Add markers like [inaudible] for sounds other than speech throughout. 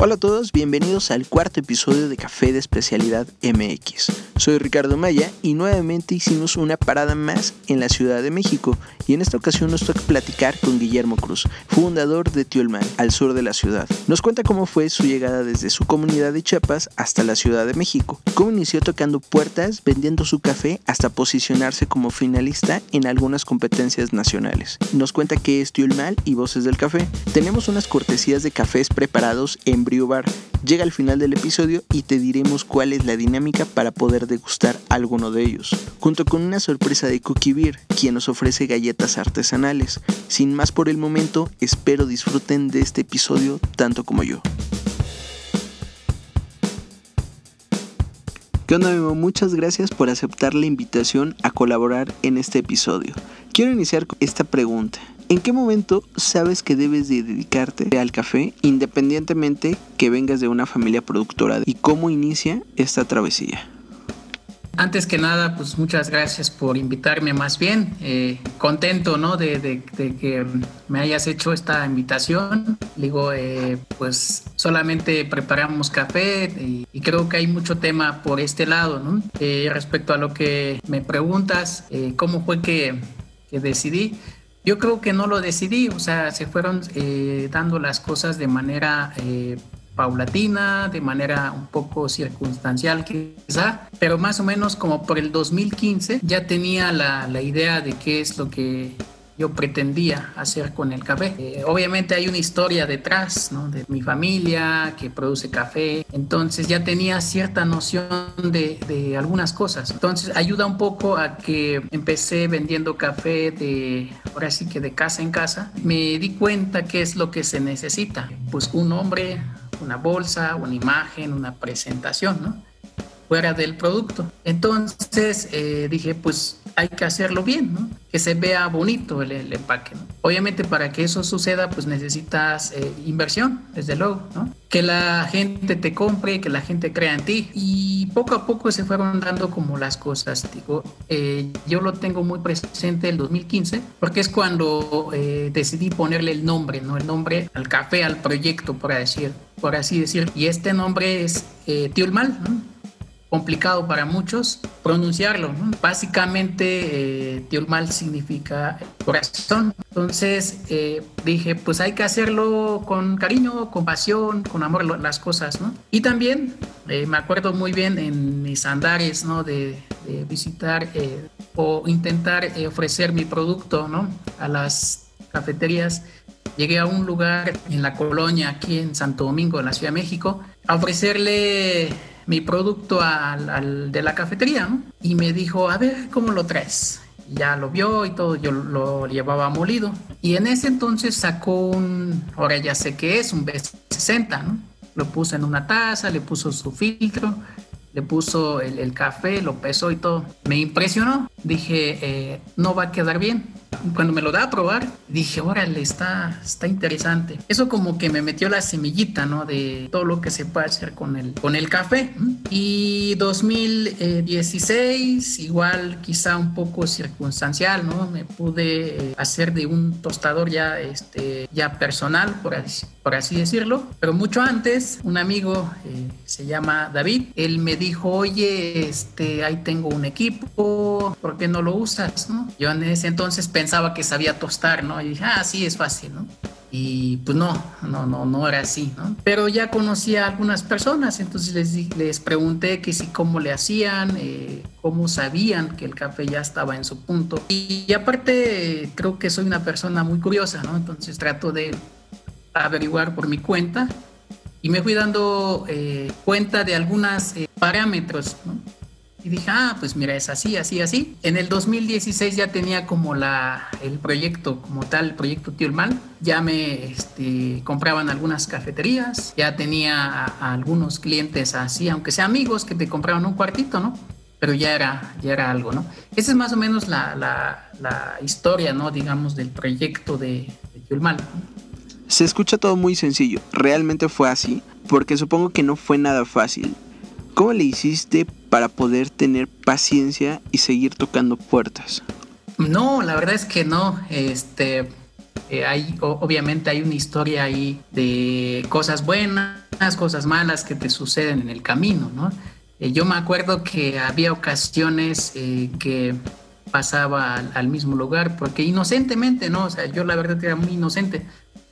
Hola a todos, bienvenidos al cuarto episodio de Café de Especialidad MX. Soy Ricardo Maya y nuevamente hicimos una parada más en la Ciudad de México y en esta ocasión nos toca platicar con Guillermo Cruz, fundador de Tiolman, al sur de la ciudad. Nos cuenta cómo fue su llegada desde su comunidad de Chiapas hasta la Ciudad de México, cómo inició tocando puertas, vendiendo su café hasta posicionarse como finalista en algunas competencias nacionales. Nos cuenta qué es Tiolman y Voces del Café. Tenemos unas cortesías de cafés preparados en Bar. Llega al final del episodio y te diremos cuál es la dinámica para poder degustar alguno de ellos, junto con una sorpresa de Cookie Beer, quien nos ofrece galletas artesanales. Sin más por el momento, espero disfruten de este episodio tanto como yo. ¿Qué onda? Muchas gracias por aceptar la invitación a colaborar en este episodio. Quiero iniciar con esta pregunta. ¿En qué momento sabes que debes de dedicarte al café independientemente que vengas de una familia productora y cómo inicia esta travesía? Antes que nada, pues muchas gracias por invitarme más bien. Eh, contento, ¿no? De, que me hayas hecho esta invitación. Digo, eh, pues solamente preparamos café y, creo que hay mucho tema por este lado, ¿no? Eh, respecto a lo que me preguntas, ¿cómo fue que, que decidí? Yo creo que no lo decidí, o sea, se fueron eh, dando las cosas de manera eh, paulatina, de manera un poco circunstancial quizá, pero más o menos como por el 2015 ya tenía la, la idea de qué es lo que yo pretendía hacer con el café. Eh, obviamente hay una historia detrás ¿no? de mi familia que produce café, entonces ya tenía cierta noción de, de, algunas cosas. Entonces ayuda un poco a que empecé vendiendo café de, ahora sí que de casa en casa. Me di cuenta qué es lo que se necesita. Pues un hombre, una bolsa, una imagen, una presentación, ¿no? fuera del producto. Entonces eh, dije, pues hay que hacerlo bien, que se vea bonito el, empaque. ¿no? Obviamente para que eso suceda, pues necesitas eh, inversión, desde luego, que la gente te compre, que la gente crea en ti. Y poco a poco se fueron dando como las cosas. Digo, eh, yo lo tengo muy presente el 2015, porque es cuando decidí ponerle el nombre, ¿no? el nombre al café, al proyecto, por decir, por así decir. Y este nombre es Tiulmal, ¿no? Complicado para muchos pronunciarlo. Básicamente, eh, Tiolmal significa corazón. Entonces eh, dije, pues hay que hacerlo con cariño, con pasión, con amor las cosas. ¿no? Y también eh, me acuerdo muy bien en mis andares ¿no? de, de visitar eh, o intentar ofrecer mi producto ¿no? a las cafeterías. Llegué a un lugar en la colonia, aquí en Santo Domingo, en la Ciudad de México, a ofrecerle mi producto al, de la cafetería, Y me dijo, a ver, ¿cómo lo traes? Ya lo vio y todo, yo lo llevaba molido. Y en ese entonces sacó un, ahora ya sé qué es, un B60, ¿no? Lo puso en una taza, le puso su filtro, le puso el, café, lo pesó y todo. Me impresionó. Dije, eh, no va a quedar bien. Cuando me lo da a probar, dije, órale, está, está interesante. Eso como que me metió la semillita, ¿no? De todo lo que se puede hacer con el, con el café. Y 2016, igual quizá un poco circunstancial, ¿no? Me pude eh, hacer de un tostador ya, este, ya personal, por así, por así decirlo. Pero mucho antes, un amigo eh, se llama David, él me dijo, oye, este, ahí tengo un equipo, ¿por qué no lo usas? ¿no? Yo en ese entonces pensaba que sabía tostar, ¿no? Y dije, ah, sí, es fácil, ¿no? Y pues no, no, no, no era así, ¿no? Pero ya conocí a algunas personas, entonces les, les pregunté que si cómo le hacían, eh, cómo sabían que el café ya estaba en su punto. Y, aparte creo que soy una persona muy curiosa, ¿no? Entonces trato de averiguar por mi cuenta y me fui dando eh, cuenta de algunos eh, parámetros, ¿no? Dije, ah, pues mira, es así, así, así. En el 2016 ya tenía como la, el proyecto como tal, el proyecto Tiolman. Ya me este, compraban algunas cafeterías, ya tenía a, algunos clientes así, aunque sean amigos que te compraban un cuartito, ¿no? Pero ya era, ya era algo, ¿no? Esa es más o menos la, la, la historia, ¿no? Digamos, del proyecto de, de Se escucha todo muy sencillo. ¿Realmente fue así? Porque supongo que no fue nada fácil. ¿Cómo le hiciste para poder tener paciencia y seguir tocando puertas? No, la verdad es que no. Este, eh, hay, obviamente hay una historia ahí de cosas buenas, cosas malas que te suceden en el camino, ¿no? Eh, yo me acuerdo que había ocasiones eh, que pasaba al, mismo lugar, porque inocentemente, ¿no? O sea, yo la verdad era muy inocente.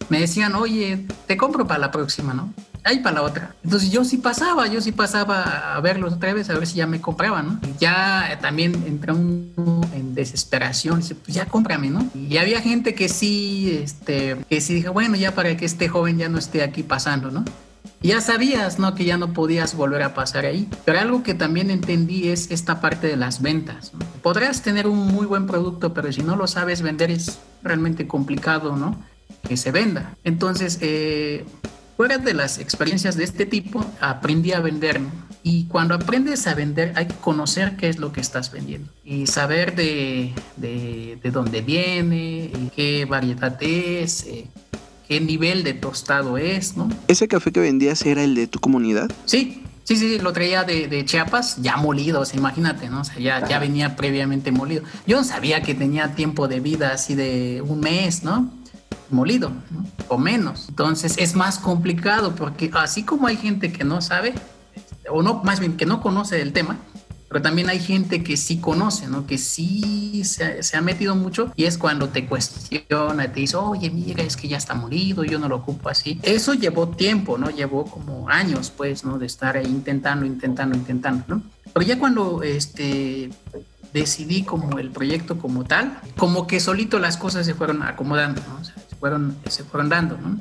Me decían, oye, te compro para la próxima, ¿no? Ahí para la otra. Entonces yo sí pasaba, yo sí pasaba a verlos otra vez, a ver si ya me compraban, ¿no? Ya también entré en desesperación, dice, pues ya cómprame, ¿no? Y había gente que sí, este, que sí dije, bueno, ya para que este joven ya no esté aquí pasando, ¿no? ya sabías, ¿no? Que ya no podías volver a pasar ahí. Pero algo que también entendí es esta parte de las ventas. Podrás tener un muy buen producto, pero si no lo sabes vender es realmente complicado, ¿no? Que se venda. Entonces, eh, fuera de las experiencias de este tipo, aprendí a vender. Y cuando aprendes a vender, hay que conocer qué es lo que estás vendiendo y saber de, de, de dónde viene, qué variedad es, eh, qué nivel de tostado es, ¿no? ¿Ese café que vendías era el de tu comunidad? Sí, sí, sí, lo traía de, Chiapas, ya molido, o sea, imagínate, ¿no? O sea, ya, ya venía previamente molido. Yo no sabía que tenía tiempo de vida así de un mes, ¿no? Molido, ¿no? o menos. Entonces es más complicado porque así como hay gente que no sabe, o no, más bien que no conoce el tema, pero también hay gente que sí conoce, ¿no? Que sí se, ha metido mucho y es cuando te cuestiona, te dice, oye, mira, es que ya está morido, yo no lo ocupo así. Eso llevó tiempo, ¿no? Llevó como años, pues, ¿no? De estar ahí intentando, intentando, intentando, ¿no? Pero ya cuando, este, decidí como el proyecto como tal, como que solito las cosas se fueron acomodando, ¿no? se, fueron, se fueron dando, ¿no?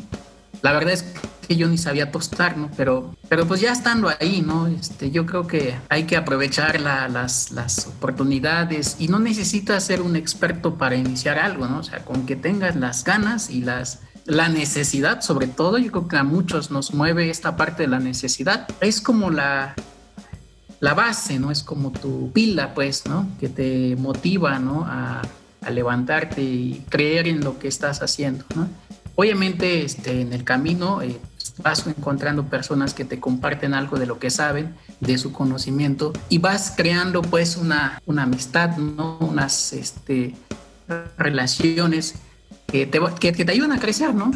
La verdad es que yo ni sabía tostar, ¿no? Pero, pero pues ya estando ahí, ¿no? Este, yo creo que hay que aprovechar las, las oportunidades y no necesitas ser un experto para iniciar algo, ¿no? O sea, con que tengas las ganas y las, la necesidad, sobre todo, yo creo que a muchos nos mueve esta parte de la necesidad. Es como la, la base, ¿no? Es como tu pila, pues, ¿no? Que te motiva, ¿no? A, a levantarte y creer en lo que estás haciendo, ¿no? Obviamente este, en el camino eh, vas encontrando personas que te comparten algo de lo que saben, de su conocimiento, y vas creando pues una, una amistad, ¿no? unas este, relaciones que te, que, te ayudan a crecer, ¿no?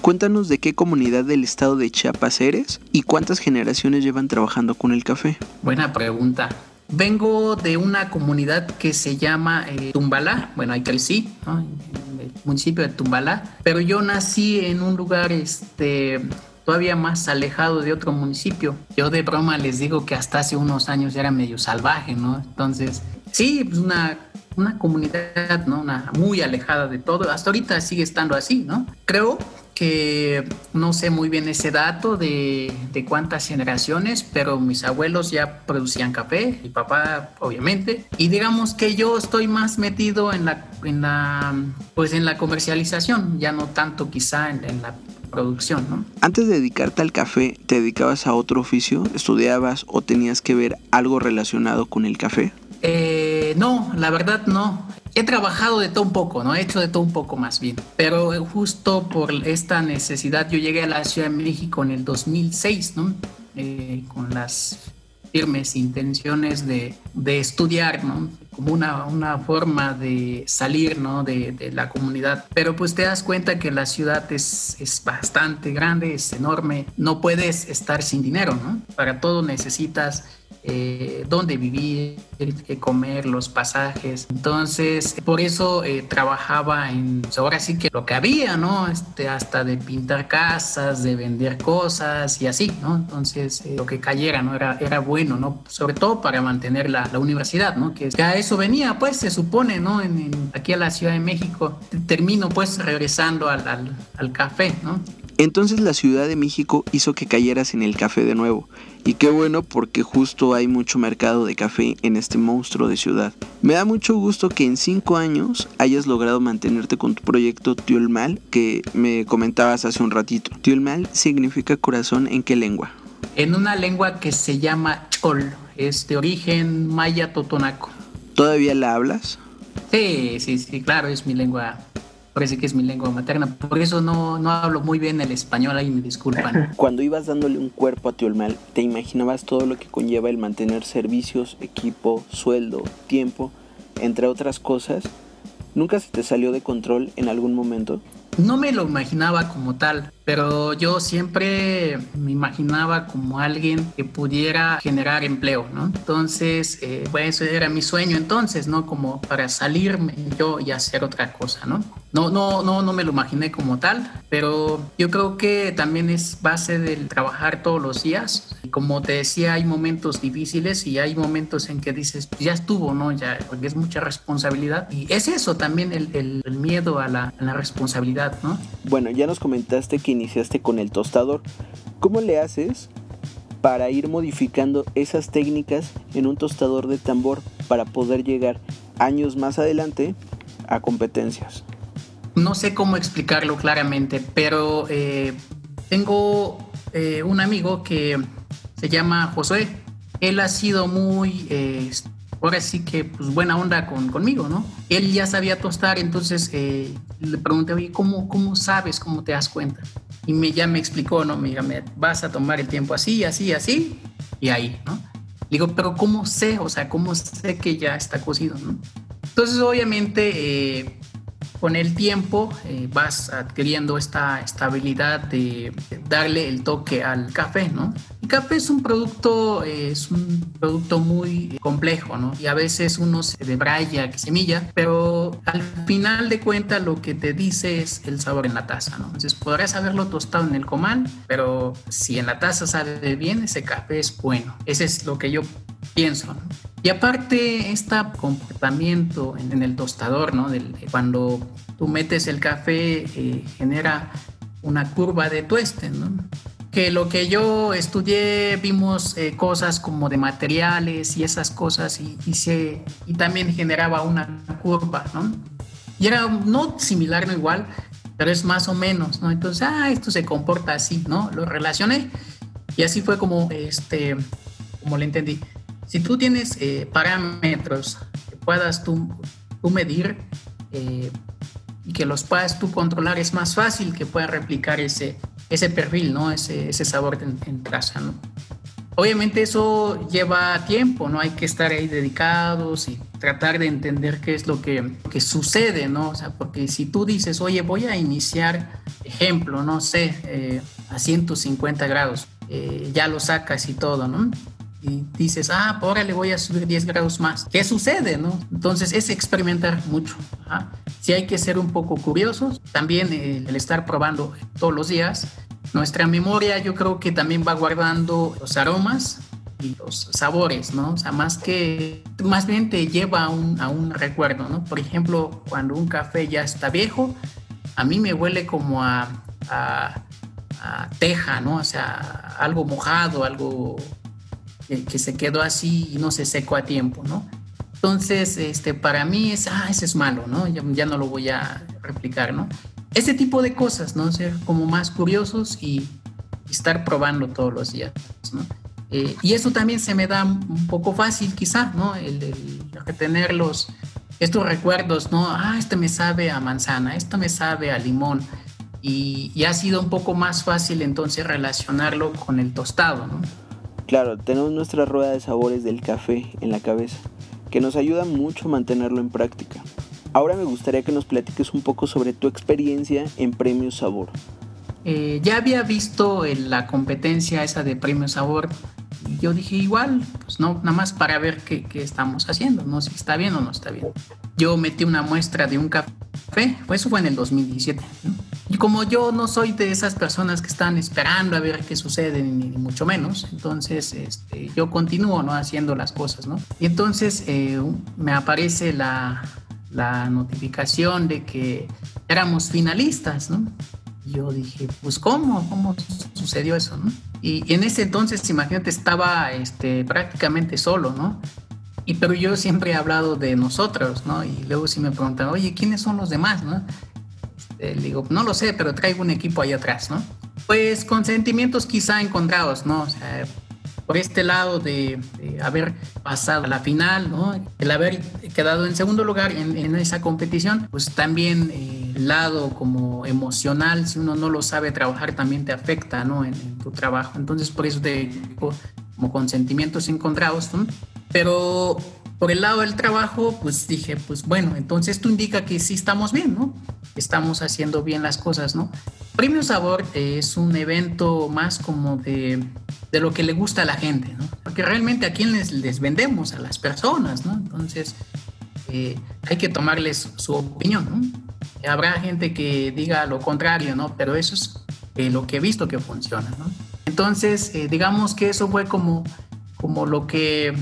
Cuéntanos de qué comunidad del estado de Chiapas eres y cuántas generaciones llevan trabajando con el café. Buena pregunta. Vengo de una comunidad que se llama eh, Tumbalá, bueno, ahí crecí, ¿no? municipio de Tumbalá, pero yo nací en un lugar este, todavía más alejado de otro municipio. Yo de broma les digo que hasta hace unos años era medio salvaje, ¿no? Entonces, sí, pues una, una comunidad, ¿no? Una muy alejada de todo. Hasta ahorita sigue estando así, ¿no? Creo que no sé muy bien ese dato de, de, cuántas generaciones, pero mis abuelos ya producían café, mi papá obviamente, y digamos que yo estoy más metido en la, en la, pues en la comercialización, ya no tanto quizá en, en la producción, ¿no? Antes de dedicarte al café, ¿te dedicabas a otro oficio? ¿Estudiabas o tenías que ver algo relacionado con el café? Eh, no, la verdad no he trabajado de todo un poco, ¿no? He hecho de todo un poco más bien. Pero justo por esta necesidad, yo llegué a la Ciudad de México en el 2006, ¿no? Eh, con las firmes intenciones de, de estudiar, ¿no? Como una, una, forma de salir, ¿no? De, de, la comunidad. Pero pues te das cuenta que la ciudad es, es bastante grande, es enorme. No puedes estar sin dinero, ¿no? Para todo necesitas eh, dónde vivir, qué comer, los pasajes. Entonces, por eso eh, trabajaba en, pues, ahora sí que lo que había, ¿no? Este, hasta de pintar casas, de vender cosas y así, ¿no? Entonces, eh, lo que cayera, ¿no? Era, era bueno, ¿no? Sobre todo para mantener la, universidad, ¿no? Que ya eso venía, pues, se supone, ¿no? En, aquí a la Ciudad de México. Termino, pues, regresando al, al, al café, ¿no? Entonces la Ciudad de México hizo que cayeras en el café de nuevo. Y qué bueno porque justo hay mucho mercado de café en este monstruo de ciudad. Me da mucho gusto que en cinco años hayas logrado mantenerte con tu proyecto Tiolmal que me comentabas hace un ratito. Tiolmal significa corazón en qué lengua? En una lengua que se llama Chol, es de origen maya totonaco. ¿Todavía la hablas? Sí, sí, sí, claro, es mi lengua parece que es mi lengua materna. Por eso no, no hablo muy bien el español, ahí me disculpan. [laughs] Cuando ibas dándole un cuerpo a Tiolmal, ¿te imaginabas todo lo que conlleva el mantener servicios, equipo, sueldo, tiempo, entre otras cosas? ¿Nunca se te salió de control en algún momento? No me lo imaginaba como tal, pero yo siempre me imaginaba como alguien que pudiera generar empleo, ¿no? Entonces, eh, pues era mi sueño entonces, ¿no? Como para salirme yo y hacer otra cosa, ¿no? No, no, no, no me lo imaginé como tal, pero yo creo que también es base del trabajar todos los días. Como te decía, hay momentos difíciles y hay momentos en que dices, ya estuvo, ¿no? Ya, porque es mucha responsabilidad. Y es eso también, el, el, miedo a la, a la responsabilidad, ¿no? Bueno, ya nos comentaste que iniciaste con el tostador. ¿Cómo le haces para ir modificando esas técnicas en un tostador de tambor para poder llegar años más adelante a competencias? No sé cómo explicarlo claramente, pero eh, tengo eh, un amigo que se llama José. Él ha sido muy, eh, ahora sí que, pues buena onda con, conmigo, ¿no? Él ya sabía tostar, entonces le pregunté, oye, ¿cómo, ¿cómo sabes, cómo te das cuenta? Y me, ya me explicó, ¿no? Me vas a tomar el tiempo así, así, así, y ahí, ¿no? Digo, pero ¿cómo sé? O sea, ¿cómo sé que ya está cocido, ¿no? Entonces, obviamente, con el tiempo eh, vas adquiriendo esta estabilidad de darle el toque al café, ¿no? Café es un producto, es un producto muy complejo, ¿no? Y a veces uno se debraya semilla, pero al final de cuentas lo que te dice es el sabor en la taza, ¿no? Entonces podrás haberlo tostado en el comal, pero si en la taza sabe bien, ese café es bueno. Ese es lo que yo pienso, ¿no? Y aparte, este comportamiento en, el tostador, ¿no? Del, cuando tú metes el café, eh, genera una curva de tueste, ¿no? Que lo que yo estudié, vimos eh, cosas como de materiales y esas cosas, y, y, se, y también generaba una curva, ¿no? Y era no similar, no igual, pero es más o menos, ¿no? Entonces, ah, esto se comporta así, ¿no? Lo relacioné y así fue como, este, como lo entendí. Si tú tienes eh, parámetros que puedas tú, medir eh, y que los puedas tú controlar, es más fácil que puedas replicar ese, ese perfil, ¿no? ese, ese sabor en, en. ¿no? Obviamente eso lleva tiempo, ¿no? Hay que estar ahí dedicados y tratar de entender qué es lo que, que, sucede, ¿no? O sea, porque si tú dices, oye, voy a iniciar, ejemplo, no sé, eh, a 150 grados, ya lo sacas y todo, ¿no? Y dices, ah, ahora le voy a subir 10 grados más. ¿Qué sucede, no? Entonces es experimentar mucho. Si hay que ser un poco curiosos, también el, estar probando todos los días. Nuestra memoria yo creo que también va guardando los aromas y los sabores, ¿no? O sea, más que, más bien te lleva a un, a un recuerdo, ¿no? Por ejemplo, cuando un café ya está viejo, a mí me huele como a, a, a teja, ¿no? O sea, algo mojado, algo que, se quedó así y no se secó a tiempo, ¿no? Entonces, este, para mí es, ah, ese es malo, ¿no? Ya, no lo voy a replicar, ¿no? Ese tipo de cosas, ¿no? Ser como más curiosos y, estar probando todos los días, ¿no? Eh, y eso también se me da un poco fácil, quizá, ¿no? El, el retener los, estos recuerdos, ¿no? Ah, este me sabe a manzana, esto me sabe a limón. Y, y ha sido un poco más fácil entonces relacionarlo con el tostado, ¿no? Claro, tenemos nuestra rueda de sabores del café en la cabeza, que nos ayuda mucho a mantenerlo en práctica. Ahora me gustaría que nos platiques un poco sobre tu experiencia en Premio Sabor. Eh, ya había visto la competencia esa de Premio Sabor y yo dije igual, pues no, nada más para ver qué, estamos haciendo, no si está bien o no está bien. Yo metí una muestra de un café, pues eso fue en el 2017. ¿no? Y como yo no soy de esas personas que están esperando a ver qué sucede, ni, mucho menos, entonces este, yo continúo ¿no? haciendo las cosas, ¿no? Y entonces eh, me aparece la, la notificación de que éramos finalistas, ¿no? Y yo dije, pues ¿cómo? ¿Cómo sucedió eso, no? Y, en ese entonces, imagínate, estaba este, prácticamente solo, ¿no? Y pero yo siempre he hablado de nosotros, ¿no? Y luego si me preguntan, oye, ¿quiénes son los demás, no? Le digo, no lo sé, pero traigo un equipo ahí atrás, ¿no? Pues con sentimientos quizá encontrados, ¿no? O sea, por este lado de, haber pasado a la final, ¿no? El haber quedado en segundo lugar en, esa competición, pues también eh, lado como emocional, si uno no lo sabe trabajar, también te afecta, ¿no? En, tu trabajo. Entonces, por eso te como con sentimientos encontrados, ¿no? Pero por el lado del trabajo, pues dije, pues bueno, entonces esto indica que sí estamos bien, ¿no? estamos haciendo bien las cosas, ¿no? Premio Sabor es un evento más como de, de, lo que le gusta a la gente, ¿no? Porque realmente a quién les, les vendemos, a las personas, ¿no? Entonces, eh, hay que tomarles su opinión, ¿no? Habrá gente que diga lo contrario, ¿no? Pero eso es eh, lo que he visto que funciona, ¿no? Entonces, eh, digamos que eso fue como, como lo que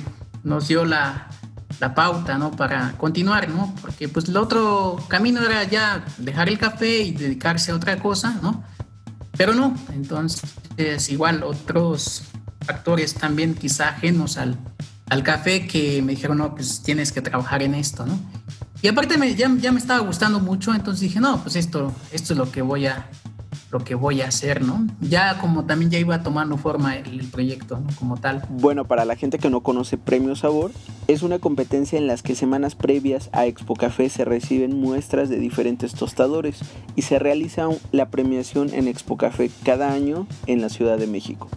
nos dio la, la pauta, ¿no? Para continuar, ¿no? Porque pues el otro camino era ya dejar el café y dedicarse a otra cosa, ¿no? Pero no, entonces igual otros factores también quizá ajenos al, al café que me dijeron, no, pues tienes que trabajar en esto, ¿no? Y aparte ya, ya me estaba gustando mucho, entonces dije, no, pues esto, esto es lo que voy a, lo que voy a hacer, ¿no? Ya como también ya iba tomando forma el, proyecto, ¿no? Como tal. Bueno, para la gente que no conoce Premio Sabor, es una competencia en las que semanas previas a Expo Café se reciben muestras de diferentes tostadores y se realiza la premiación en Expo Café cada año en la Ciudad de México.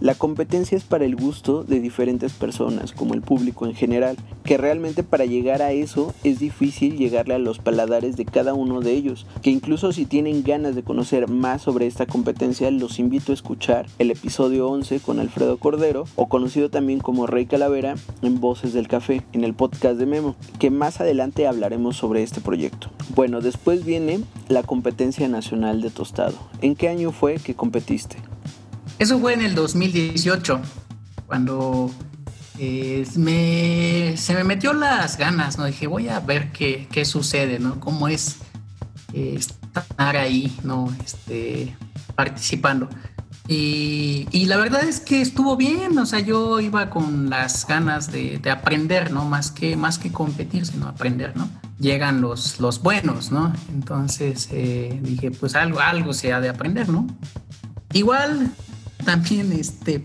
La competencia es para el gusto de diferentes personas, como el público en general, que realmente para llegar a eso es difícil llegarle a los paladares de cada uno de ellos, que incluso si tienen ganas de conocer más sobre esta competencia, los invito a escuchar el episodio 11 con Alfredo Cordero, o conocido también como Rey Calavera, en Voces del Café, en el podcast de Memo, que más adelante hablaremos sobre este proyecto. Bueno, después viene la competencia nacional de tostado. ¿En qué año fue que competiste? Eso fue en el 2018, cuando eh, me, se me metió las ganas, ¿no? Dije, voy a ver qué, qué sucede, ¿no? Cómo es eh, estar ahí, ¿no? Este, participando. Y, y, la verdad es que estuvo bien, o sea, yo iba con las ganas de, de, aprender, ¿no? Más que, más que competir, sino aprender, ¿no? Llegan los, los buenos, ¿no? Entonces eh, dije, pues algo, algo se ha de aprender, ¿no? Igual también, este,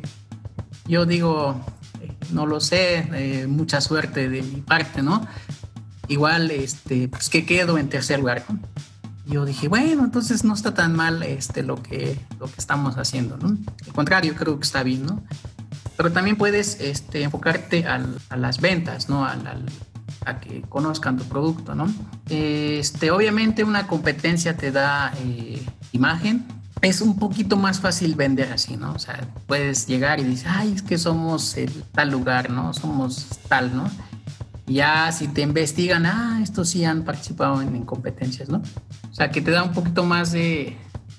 yo digo, no lo sé, eh, mucha suerte de mi parte, ¿no? Igual, este, pues que quedo en tercer lugar. Yo dije, bueno, entonces no está tan mal este, lo, que, lo que estamos haciendo, ¿no? Al contrario, creo que está bien, ¿no? Pero también puedes este, enfocarte al, a las ventas, ¿no? Al, al, a que conozcan tu producto, ¿no? Este, obviamente una competencia te da eh, imagen, es un poquito más fácil vender así, ¿no? O sea, puedes llegar y dices, ay, es que somos el tal lugar, ¿no? Somos tal, ¿no? ya si te investigan, ah, estos sí han participado en, competencias, ¿no? O sea, que te da un poquito más de,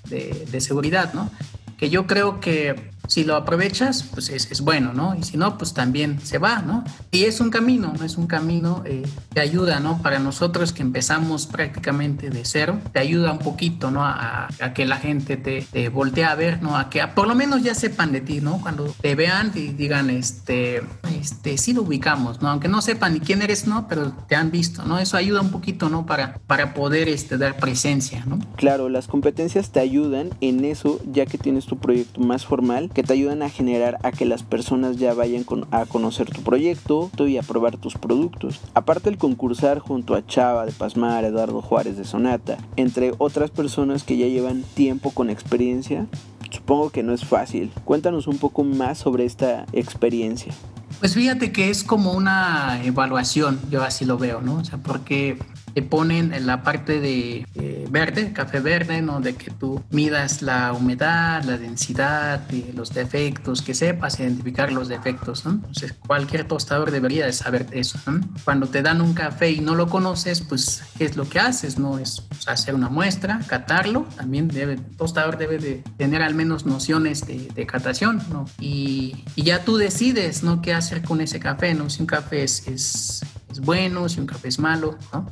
de, de seguridad, ¿no? Que yo creo que si lo aprovechas, pues es, es, bueno, ¿no? Y si no, pues también se va, ¿no? Y es un camino, ¿no? Es un camino eh, te ayuda, ¿no? Para nosotros que empezamos prácticamente de cero, te ayuda un poquito, ¿no? A, a que la gente te, te, voltee a ver, ¿no? A que por lo menos ya sepan de ti, ¿no? Cuando te vean y digan, este, este, sí lo ubicamos, ¿no? Aunque no sepan ni quién eres, ¿no? Pero te han visto, ¿no? Eso ayuda un poquito, ¿no? Para, para poder este, dar presencia, ¿no? Claro, las competencias te ayudan en eso, ya que tienes tu proyecto más formal, que te ayudan a generar a que las personas ya vayan a conocer tu proyecto y a probar tus productos. Aparte el concursar junto a Chava de Pasmar, Eduardo Juárez de Sonata, entre otras personas que ya llevan tiempo con experiencia, supongo que no es fácil. Cuéntanos un poco más sobre esta experiencia. Pues fíjate que es como una evaluación, yo así lo veo, ¿no? O sea, porque te ponen en la parte de eh, verde, café verde, ¿no? De que tú midas la humedad, la densidad, y los defectos, que sepas identificar los defectos, ¿no? Entonces, cualquier tostador debería de saber eso, ¿no? Cuando te dan un café y no lo conoces, pues, ¿qué es lo que haces? No es pues, hacer una muestra, catarlo, también debe, el tostador debe de tener al menos nociones de, de catación, ¿no? Y, y, ya tú decides, ¿no? ¿Qué hacer con ese café, ¿no? Si un café es, es, es bueno, si un café es malo, ¿no?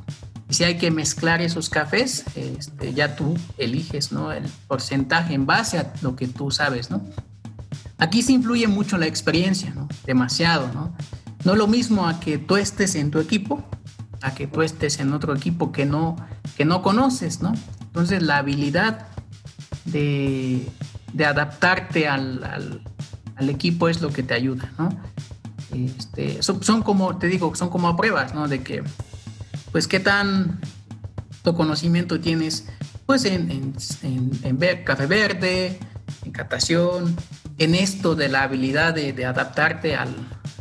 Si hay que mezclar esos cafés, este, ya tú eliges ¿no? el porcentaje en base a lo que tú sabes. ¿no? Aquí sí influye mucho la experiencia, ¿no? demasiado. ¿no? no lo mismo a que tú estés en tu equipo, a que tú estés en otro equipo que no, que no conoces. ¿no? Entonces la habilidad de, de adaptarte al, al, al, equipo es lo que te ayuda. ¿no? Este, son, son, como, te digo, son como pruebas, ¿no? De que pues qué tan conocimiento tienes pues en, en ver café verde, en catación, en esto de la habilidad de, de adaptarte al,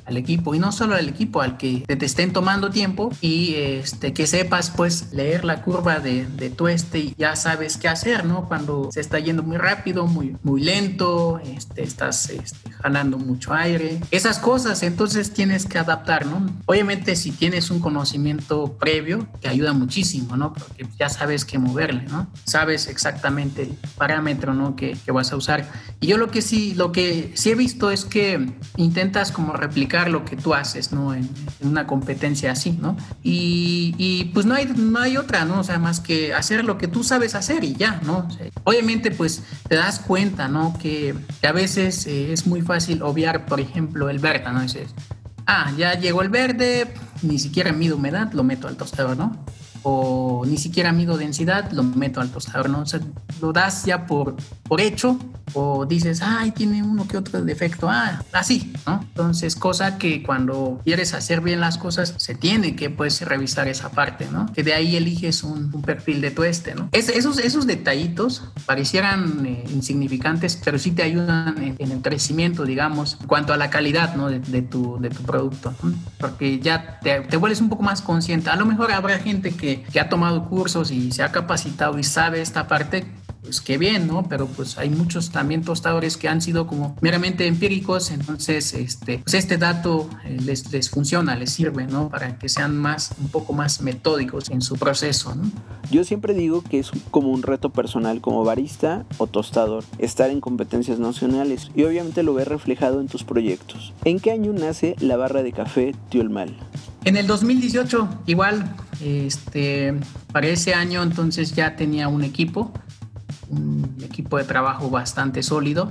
al equipo y no solo al equipo, al que te, estén tomando tiempo y este, que sepas pues leer la curva de, de tueste y ya sabes qué hacer, ¿no? Cuando se está yendo muy rápido, muy, muy lento, este, estás este, jalando mucho aire, esas cosas, entonces tienes que adaptar, ¿no? Obviamente si tienes un conocimiento previo, te ayuda muchísimo, ¿no? Porque ya sabes qué moverle, ¿no? Sabes exactamente el parámetro, ¿no? Que, que vas a usar. Y yo lo que sí, lo que sí he visto es que intentas como replicar lo que tú haces, ¿no? En, una competencia así, ¿no? Y, y, pues no hay, no hay otra, ¿no? O sea, más que hacer lo que tú sabes hacer y ya, ¿no? obviamente pues te das cuenta, ¿no? Que, que a veces eh, es muy fácil obviar, por ejemplo, el verde, ¿no? Dices, ah, ya llegó el verde, ni siquiera mido humedad, lo meto al tostador, ¿no? O ni siquiera mido densidad, lo meto al tostador, ¿no? O sea, lo das ya por, por hecho o dices, ay, tiene uno que otro defecto, ah, así, ¿no? Entonces, cosa que cuando quieres hacer bien las cosas, se tiene que, pues, revisar esa parte, ¿no? Que de ahí eliges un, perfil de tueste, ¿no? esos, esos detallitos parecieran eh, insignificantes, pero sí te ayudan en, el crecimiento, digamos, en cuanto a la calidad, ¿no? De, tu, de tu producto, Porque ya te, te, vuelves un poco más consciente. A lo mejor habrá gente que, que ha tomado cursos y se ha capacitado y sabe esta parte pues qué bien, ¿no? Pero pues hay muchos también tostadores que han sido como meramente empíricos, entonces este, pues este dato eh, les, les funciona, les sirve, ¿no? Para que sean más, un poco más metódicos en su proceso, ¿no? Yo siempre digo que es como un reto personal como barista o tostador, estar en competencias nacionales y obviamente lo ves reflejado en tus proyectos. ¿En qué año nace la barra de café Tiolmal? En el 2018, igual, este, para ese año entonces ya tenía un equipo un equipo de trabajo bastante sólido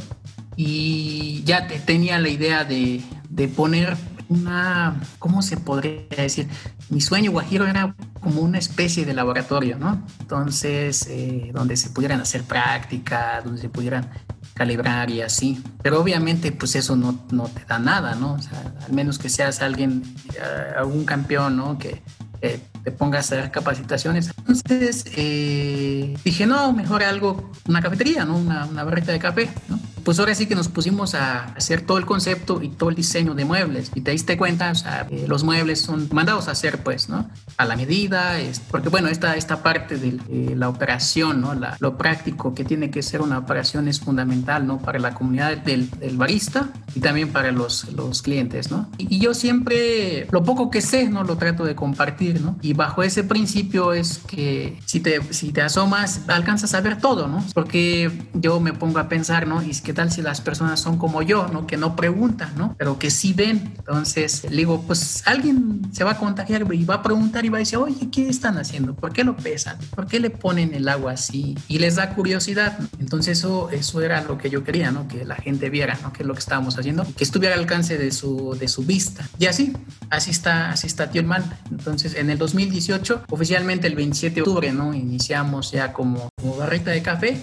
y ya tenía la idea de, de poner una, ¿cómo se podría decir? Mi sueño guajiro era como una especie de laboratorio, ¿no? Entonces, eh, donde se pudieran hacer prácticas, donde se pudieran calibrar y así. Pero obviamente, pues eso no, no te da nada, ¿no? O sea, al menos que seas alguien, eh, algún campeón, ¿no? Que eh, te pongas a hacer capacitaciones. Entonces eh, dije, no, mejor algo, una cafetería, ¿no? Una, una barrita de café, ¿no? Pues ahora sí que nos pusimos a hacer todo el concepto y todo el diseño de muebles. Y te diste cuenta, o sea, eh, los muebles son mandados a hacer, pues, ¿no? A la medida, es, porque bueno, esta, esta parte de eh, la operación, ¿no? La, lo práctico que tiene que ser una operación es fundamental, ¿no? Para la comunidad del, del barista y también para los, los clientes, ¿no? Y, y, yo siempre, lo poco que sé, ¿no? Lo trato de compartir, ¿no? Y bajo ese principio es que si te, si te asomas, alcanzas a ver todo, ¿no? Porque yo me pongo a pensar, ¿no? Y es que tal si las personas son como yo, ¿no? Que no preguntan, ¿no? Pero que sí ven. Entonces, le digo, pues alguien se va a contagiar y va a preguntar y va a decir, oye, ¿qué están haciendo? ¿Por qué lo pesan? ¿Por qué le ponen el agua así? Y les da curiosidad. Entonces, eso, eso era lo que yo quería, ¿no? Que la gente viera, ¿no? Que es lo que estábamos haciendo, que estuviera al alcance de su, de su vista. Y así, así está, así está Mal. Entonces, en el 2018, oficialmente el 27 de octubre, ¿no? Iniciamos ya como, como barrita de café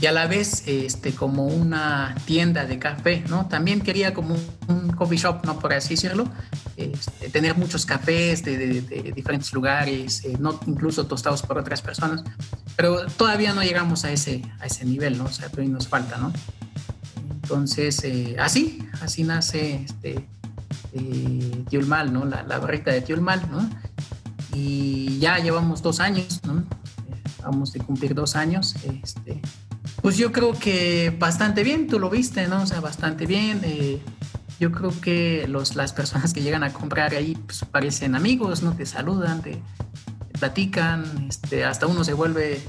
y a la vez este, como una tienda de café, ¿no? También quería como un coffee shop, ¿no? Por así decirlo, este, tener muchos cafés de, diferentes lugares, eh, no incluso tostados por otras personas, pero todavía no llegamos a ese, a ese nivel, ¿no? O sea, todavía nos falta, ¿no? Entonces, eh, así, así nace este, eh, Tiulmal, ¿no? La, la barrita de Tiulmal, ¿no? Y ya llevamos dos años, ¿no? Vamos a cumplir dos años, este, pues yo creo que bastante bien, tú lo viste, ¿no? O sea, bastante bien. Eh, yo creo que los, las personas que llegan a comprar ahí pues, parecen amigos, ¿no? Te saludan, te, platican, este, hasta uno se vuelve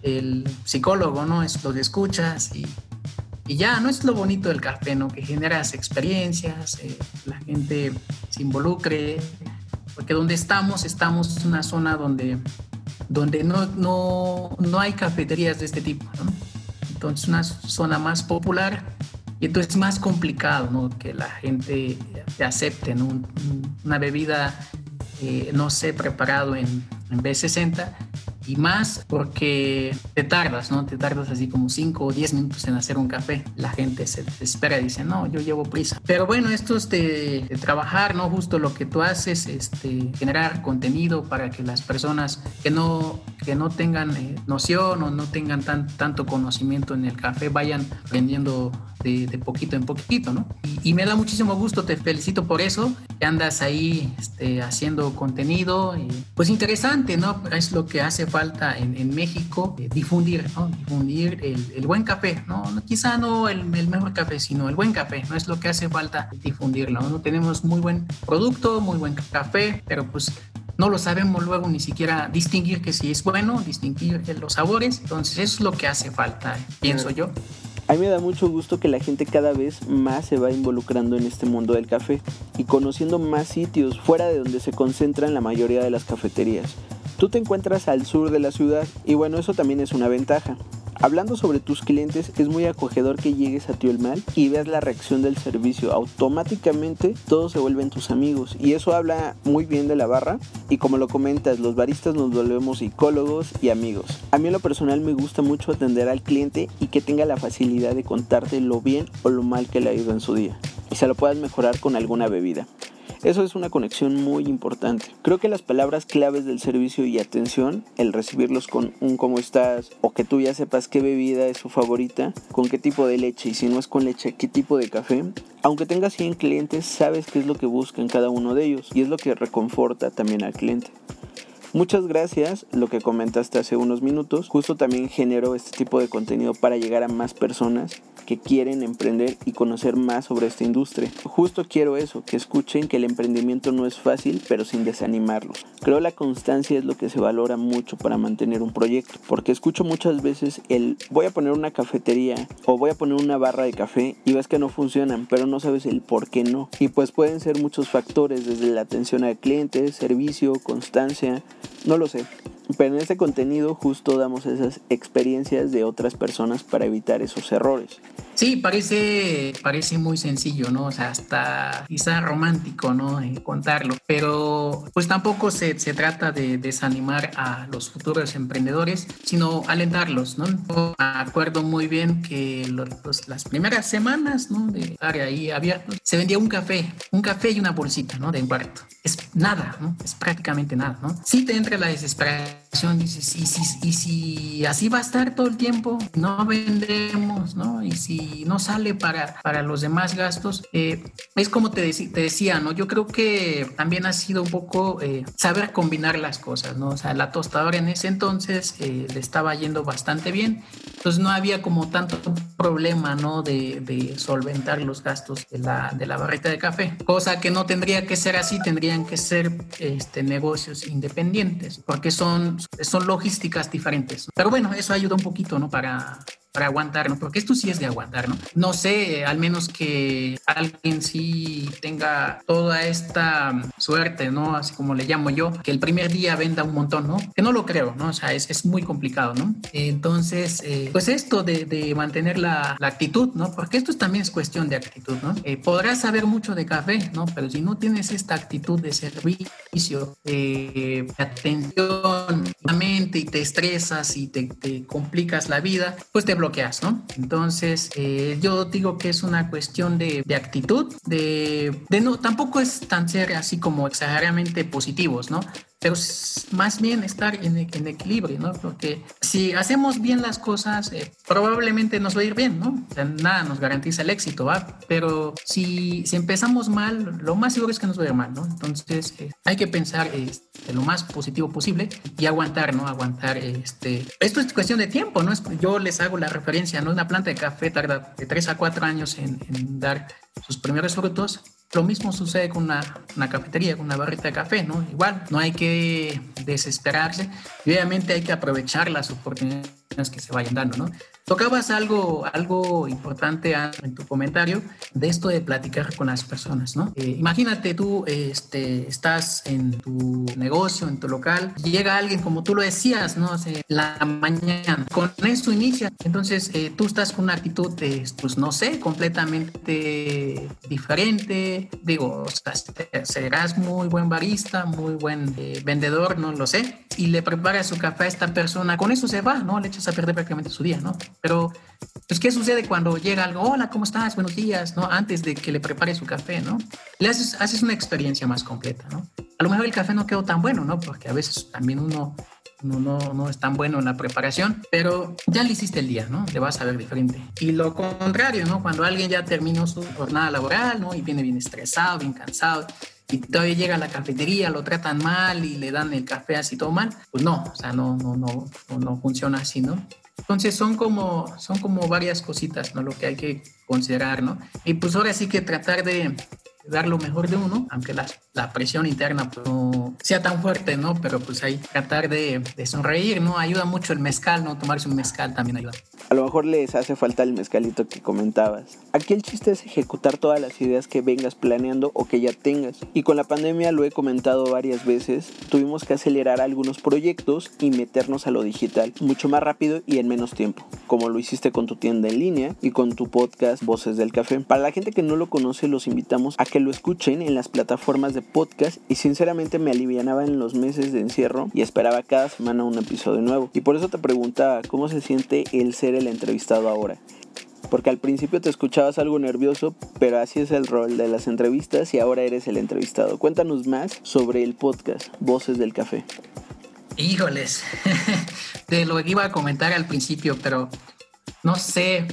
el psicólogo, ¿no? Es escuchas y, y ya, ¿no? Es lo bonito del café, ¿no? Que generas experiencias, eh, la gente se involucre, porque donde estamos, estamos en una zona donde, donde no, no, no hay cafeterías de este tipo, ¿no? Entonces una zona más popular. Y entonces es más complicado que la gente te acepte una bebida, eh, no sé, preparado en, B60 y más porque te tardas, ¿no? Te tardas así como 5 o 10 minutos en hacer un café. La gente se desespera y dice, no, yo llevo prisa. Pero bueno, esto es de, trabajar, ¿no? Justo lo que tú haces, este, generar contenido para que las personas que no, que no tengan eh, noción o no tengan tan, tanto conocimiento en el café vayan aprendiendo de, poquito en poquito, ¿no? Y, me da muchísimo gusto, te felicito por eso, que andas ahí este, haciendo contenido, y, pues interesante, ¿no? Es lo que hace falta en, México, eh, difundir, ¿no? Difundir el, buen café, ¿no? Quizá no el, mejor café, sino el buen café, ¿no? Es lo que hace falta difundirlo, ¿no? Tenemos muy buen producto, muy buen café, pero pues no lo sabemos luego ni siquiera distinguir que si es bueno, distinguir los sabores. Entonces, eso es lo que hace falta, pienso yo. A mí me da mucho gusto que la gente cada vez más se va involucrando en este mundo del café y conociendo más sitios fuera de donde se concentran la mayoría de las cafeterías. Tú te encuentras al sur de la ciudad y bueno, eso también es una ventaja. Hablando sobre tus clientes, es muy acogedor que llegues a Tío el Mal y veas la reacción del servicio. Automáticamente todos se vuelven tus amigos y eso habla muy bien de la barra. Y como lo comentas, los baristas nos volvemos psicólogos y amigos. A mí en lo personal me gusta mucho atender al cliente y que tenga la facilidad de contarte lo bien o lo mal que le ha ido en su día. Y se lo puedas mejorar con alguna bebida. Eso es una conexión muy importante. Creo que las palabras claves del servicio y atención, el recibirlos con un cómo estás o que tú ya sepas qué bebida es su favorita, con qué tipo de leche y si no es con leche, qué tipo de café, aunque tengas 100 clientes, sabes qué es lo que buscan cada uno de ellos y es lo que reconforta también al cliente. Muchas gracias, lo que comentaste hace unos minutos. Justo también generó este tipo de contenido para llegar a más personas que quieren emprender y conocer más sobre esta industria. Justo quiero eso, que escuchen que el emprendimiento no es fácil, pero sin desanimarlos. Creo la constancia es lo que se valora mucho para mantener un proyecto, porque escucho muchas veces el voy a poner una cafetería o voy a poner una barra de café y ves que no funcionan, pero no sabes el por qué no. Y pues pueden ser muchos factores, desde la atención al cliente, servicio, constancia, no lo sé. Pero en este contenido justo damos esas experiencias de otras personas para evitar esos errores. Sí, parece, parece muy sencillo, ¿no? O sea, hasta quizá romántico, ¿no? En contarlo. Pero pues tampoco se, se trata de desanimar a los futuros emprendedores, sino alentarlos, ¿no? Me acuerdo muy bien que los, las primeras semanas, ¿no? De estar ahí abierto, se vendía un café, un café y una bolsita, ¿no? De cuarto. Es nada, ¿no? Es prácticamente nada, ¿no? Sí te entra la desesperación, dices, y si, y si así va a estar todo el tiempo, no vendemos, ¿no? Y si no sale para, para los demás gastos, eh, es como te, te, decía, ¿no? Yo creo que también ha sido un poco eh, saber combinar las cosas, ¿no? O sea, la tostadora en ese entonces eh, le estaba yendo bastante bien, entonces no había como tanto problema, ¿no? De, de solventar los gastos de la, de la barrita de café, cosa que no tendría que ser así, tendrían que ser este, negocios independientes, porque son, son logísticas diferentes. Pero bueno, eso ayuda un poquito, ¿no? Para, para aguantar, ¿no? Porque esto sí es de aguantar, ¿no? No sé, al menos que alguien sí tenga toda esta suerte, ¿no? Así como le llamo yo, que el primer día venda un montón, ¿no? Que no lo creo, ¿no? O sea, es, es muy complicado, ¿no? Entonces, eh, pues esto de, de mantener la, la, actitud, ¿no? Porque esto también es cuestión de actitud, ¿no? Eh, podrás saber mucho de café, ¿no? Pero si no tienes esta actitud de servicio, de atención, y te estresas y te, complicas la vida, pues te bloqueas, ¿no? Entonces, eh, yo digo que es una cuestión de, de actitud, de, de, no, tampoco es tan ser así como exageradamente positivos, ¿no? Pero más bien estar en, en, equilibrio, ¿no? Porque si hacemos bien las cosas, eh, probablemente nos va a ir bien, ¿no? O sea, nada nos garantiza el éxito, ¿va? Pero si, si empezamos mal, lo más seguro es que nos va a ir mal, ¿no? Entonces, eh, hay que pensar este, lo más positivo posible y aguantar, ¿no? Aguantar, este... Esto es cuestión de tiempo, ¿no? Yo les hago la referencia, ¿no? Una planta de café tarda de 3 a 4 años en, en dar sus primeros frutos lo mismo sucede con una, cafetería, con una barrita de café, ¿no? Igual, no hay que desesperarse y obviamente hay que aprovechar las oportunidades que se vayan dando, ¿no? Tocabas algo, algo importante en tu comentario de esto de platicar con las personas, ¿no? Eh, imagínate tú este, estás en tu negocio, en tu local, llega alguien como tú lo decías, ¿no? Hace la mañana, con eso inicia. Entonces eh, tú estás con una actitud, de, pues no sé, completamente diferente. Digo, o sea, serás muy buen barista, muy buen eh, vendedor, no lo sé. Y le preparas su café a esta persona, con eso se va, ¿no? Le echas a perder prácticamente su día, ¿no? Pero, pues, ¿qué sucede cuando llega algo? Hola, ¿cómo estás? Buenos días, ¿no? Antes de que le prepare su café, ¿no? Le haces, haces una experiencia más completa, ¿no? A lo mejor el café no quedó tan bueno, ¿no? Porque a veces también uno no, no, no, es tan bueno en la preparación, pero ya le hiciste el día, ¿no? Le vas a ver diferente. Y lo contrario, ¿no? Cuando alguien ya terminó su jornada laboral, ¿no? Y viene bien estresado, bien cansado, y todavía llega a la cafetería, lo tratan mal y le dan el café así todo mal, pues no, o sea, no, no, no, no, funciona así, ¿no? Entonces son como, son como varias cositas, ¿no? Lo que hay que considerar, ¿no? Y pues ahora sí que tratar de, dar lo mejor de uno, aunque la, la presión interna pues, no sea tan fuerte, ¿no? Pero pues ahí tratar de, de, sonreír, ¿no? Ayuda mucho el mezcal, ¿no? Tomarse un mezcal también ayuda. A lo mejor les hace falta el mezcalito que comentabas. Aquí el chiste es ejecutar todas las ideas que vengas planeando o que ya tengas. Y con la pandemia lo he comentado varias veces, tuvimos que acelerar algunos proyectos y meternos a lo digital mucho más rápido y en menos tiempo, como lo hiciste con tu tienda en línea y con tu podcast Voces del Café. Para la gente que no lo conoce, los invitamos a que lo escuchen en las plataformas de podcast y sinceramente me alivianaba en los meses de encierro y esperaba cada semana un episodio nuevo. Y por eso te pregunta cómo se siente el ser el entrevistado ahora. Porque al principio te escuchabas algo nervioso, pero así es el rol de las entrevistas y ahora eres el entrevistado. Cuéntanos más sobre el podcast Voces del Café. Híjoles, [laughs] de lo iba a comentar al principio, pero no sé,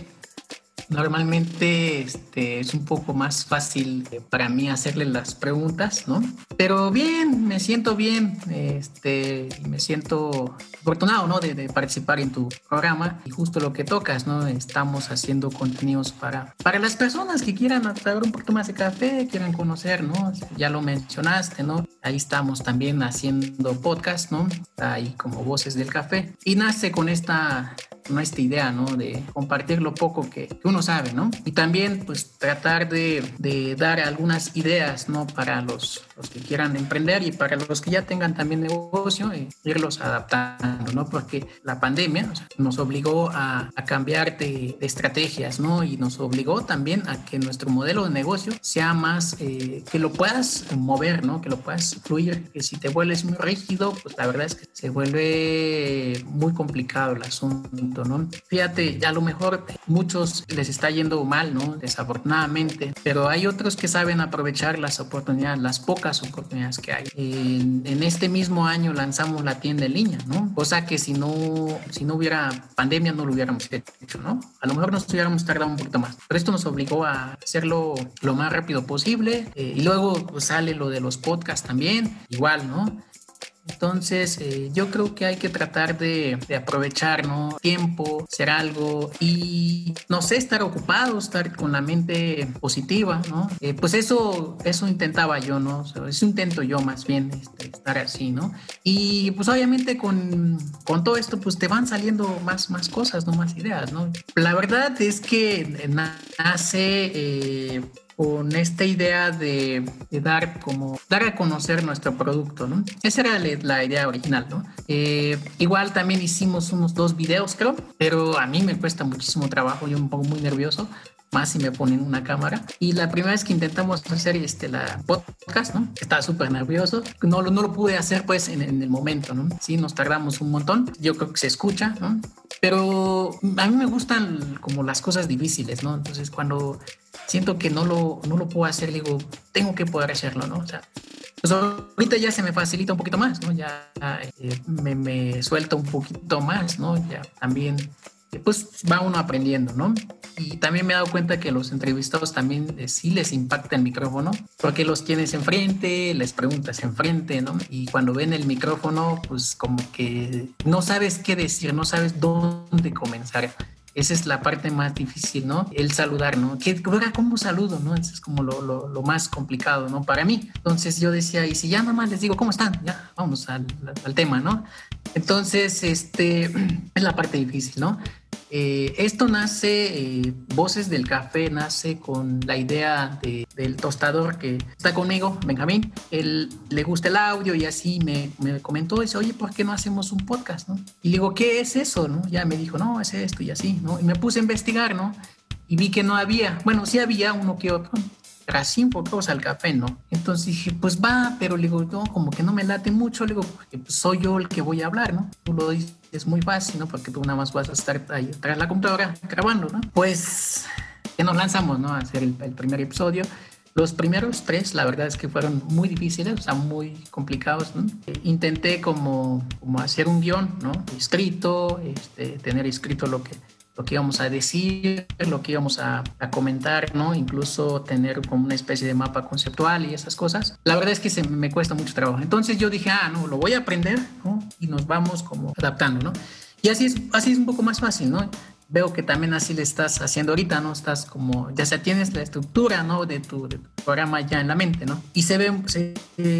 Normalmente este, es un poco más fácil para mí hacerle las preguntas, ¿no? Pero bien, me siento bien, este, me siento afortunado, ¿no? De, participar en tu programa y justo lo que tocas, ¿no? Estamos haciendo contenidos para, para las personas que quieran saber un poquito más de café, quieran conocer, ¿no? Ya lo mencionaste, ¿no? Ahí estamos también haciendo podcast, ¿no? Ahí como Voces del Café. Y nace con esta ¿no? esta idea, ¿no? De compartir lo poco que, uno sabe, ¿no? Y también, pues, tratar de, de, dar algunas ideas, ¿no? Para los, los que quieran emprender y para los que ya tengan también negocio, e irlos adaptando, ¿no? Porque la pandemia nos obligó a, a cambiar de, estrategias, ¿no? Y nos obligó también a que nuestro modelo de negocio sea más, eh, que lo puedas mover, ¿no? Que lo puedas fluir, que si te vuelves muy rígido, pues la verdad es que se vuelve muy complicado el asunto ¿no? Fíjate, a lo mejor muchos les está yendo mal, ¿no? Desafortunadamente, pero hay otros que saben aprovechar las oportunidades, las pocas oportunidades que hay. En, en este mismo año lanzamos la tienda en línea, ¿no? Cosa que si no, si no hubiera pandemia no lo hubiéramos hecho, ¿no? A lo mejor nos hubiéramos tardado un poquito más, pero esto nos obligó a hacerlo lo más rápido posible eh, y luego pues, sale lo de los podcasts también, igual, ¿no? Entonces, eh, yo creo que hay que tratar de, aprovechar, ¿no? Tiempo, hacer algo y, no sé, estar ocupado, estar con la mente positiva, ¿no? Eh, pues eso, eso intentaba yo, ¿no? eso intento yo más bien, este, estar así, ¿no? Y pues obviamente con, con, todo esto, pues te van saliendo más, más cosas, ¿no? Más ideas, ¿no? La verdad es que nace... Eh, con esta idea de, dar como dar a conocer nuestro producto, ¿no? Esa era la, idea original, ¿no? Eh, igual también hicimos unos dos videos, creo, pero a mí me cuesta muchísimo trabajo, yo me pongo muy nervioso más si me ponen una cámara. Y la primera vez que intentamos hacer este, la podcast, ¿no? Estaba súper nervioso. No, no lo pude hacer pues en, en, el momento, ¿no? Sí, nos tardamos un montón. Yo creo que se escucha, ¿no? Pero a mí me gustan como las cosas difíciles, ¿no? Entonces cuando siento que no lo, no lo puedo hacer, digo, tengo que poder hacerlo, ¿no? O sea, pues ahorita ya se me facilita un poquito más, ¿no? Ya eh, me, me suelta un poquito más, ¿no? Ya también, pues va uno aprendiendo, ¿no? Y también me he dado cuenta que los entrevistados también eh, sí les impacta el micrófono, porque los tienes enfrente, les preguntas enfrente, ¿no? Y cuando ven el micrófono, pues como que no sabes qué decir, no sabes dónde comenzar. Esa es la parte más difícil, ¿no? El saludar, ¿no? ¿Qué, ¿Cómo saludo, no? Eso es como lo, lo, lo, más complicado, ¿no? Para mí. Entonces yo decía, y si ya nada más les digo, ¿cómo están? Ya, vamos al, al tema, ¿no? Entonces, este, [clears throat] es la parte difícil, ¿no? Eh, esto nace, eh, Voces del Café nace con la idea del tostador que está conmigo, Benjamín. Él le gusta el audio y así me, me, comentó, dice, oye, ¿por qué no hacemos un podcast? ¿no? Y le digo, ¿qué es eso? ¿no? Ya me dijo, no, es esto y así. ¿no? Y me puse a investigar, ¿no? Y vi que no había, bueno, sí había uno que otro, recién todos al café, ¿no? Entonces dije, pues va, pero le digo, no, como que no me late mucho, le digo, porque pues, soy yo el que voy a hablar, ¿no? Tú lo dices, es muy fácil, ¿no? Porque tú nada más vas a estar ahí tras la computadora grabando, ¿no? Pues que nos lanzamos, ¿no? A hacer el, primer episodio. Los primeros tres, la verdad es que fueron muy difíciles, o sea, muy complicados. ¿no? Intenté como, como hacer un guion, ¿no? Escrito, este, tener escrito lo que, lo que íbamos a decir, lo que íbamos a, comentar, ¿no? Incluso tener como una especie de mapa conceptual y esas cosas. La verdad es que se me cuesta mucho trabajo. Entonces yo dije, ah, no, lo voy a aprender, ¿no? Y nos vamos como adaptando, ¿no? Y así es, así es un poco más fácil, ¿no? veo que también así le estás haciendo ahorita, ¿no? Estás como, ya sea tienes la estructura, ¿no? De tu, programa ya en la mente, ¿no? Y se ve, se,